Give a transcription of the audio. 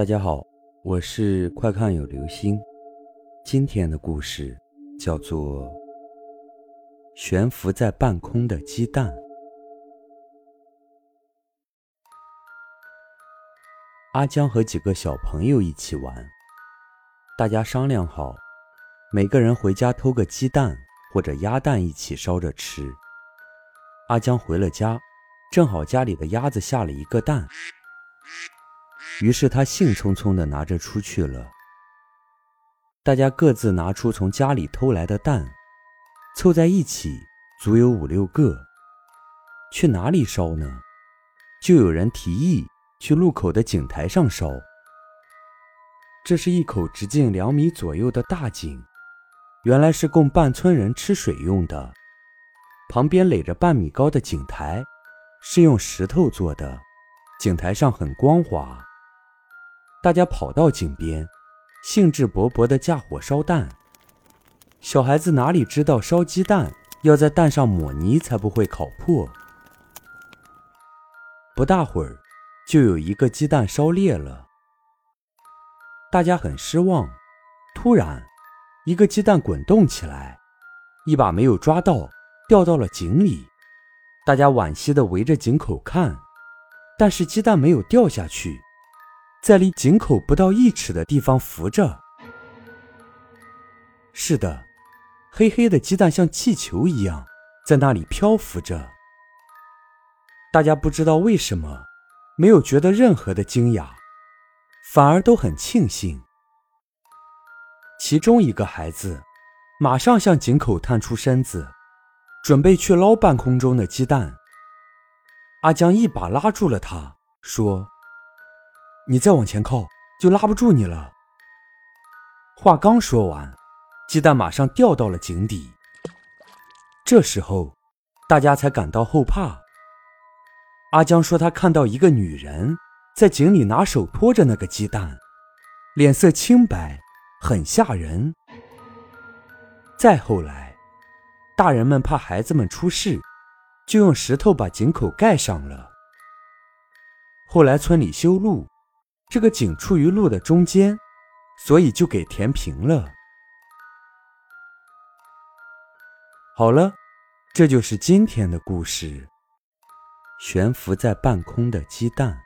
大家好，我是快看有流星。今天的故事叫做《悬浮在半空的鸡蛋》。阿江和几个小朋友一起玩，大家商量好，每个人回家偷个鸡蛋或者鸭蛋一起烧着吃。阿江回了家，正好家里的鸭子下了一个蛋。于是他兴冲冲地拿着出去了。大家各自拿出从家里偷来的蛋，凑在一起，足有五六个。去哪里烧呢？就有人提议去路口的井台上烧。这是一口直径两米左右的大井，原来是供半村人吃水用的。旁边垒着半米高的井台，是用石头做的，井台上很光滑。大家跑到井边，兴致勃勃地架火烧蛋。小孩子哪里知道烧鸡蛋要在蛋上抹泥才不会烤破。不大会儿，就有一个鸡蛋烧裂了。大家很失望。突然，一个鸡蛋滚动起来，一把没有抓到，掉到了井里。大家惋惜地围着井口看，但是鸡蛋没有掉下去。在离井口不到一尺的地方浮着。是的，黑黑的鸡蛋像气球一样在那里漂浮着。大家不知道为什么，没有觉得任何的惊讶，反而都很庆幸。其中一个孩子马上向井口探出身子，准备去捞半空中的鸡蛋。阿江一把拉住了他，说。你再往前靠，就拉不住你了。话刚说完，鸡蛋马上掉到了井底。这时候，大家才感到后怕。阿江说他看到一个女人在井里拿手托着那个鸡蛋，脸色清白，很吓人。再后来，大人们怕孩子们出事，就用石头把井口盖上了。后来村里修路。这个井处于路的中间，所以就给填平了。好了，这就是今天的故事——悬浮在半空的鸡蛋。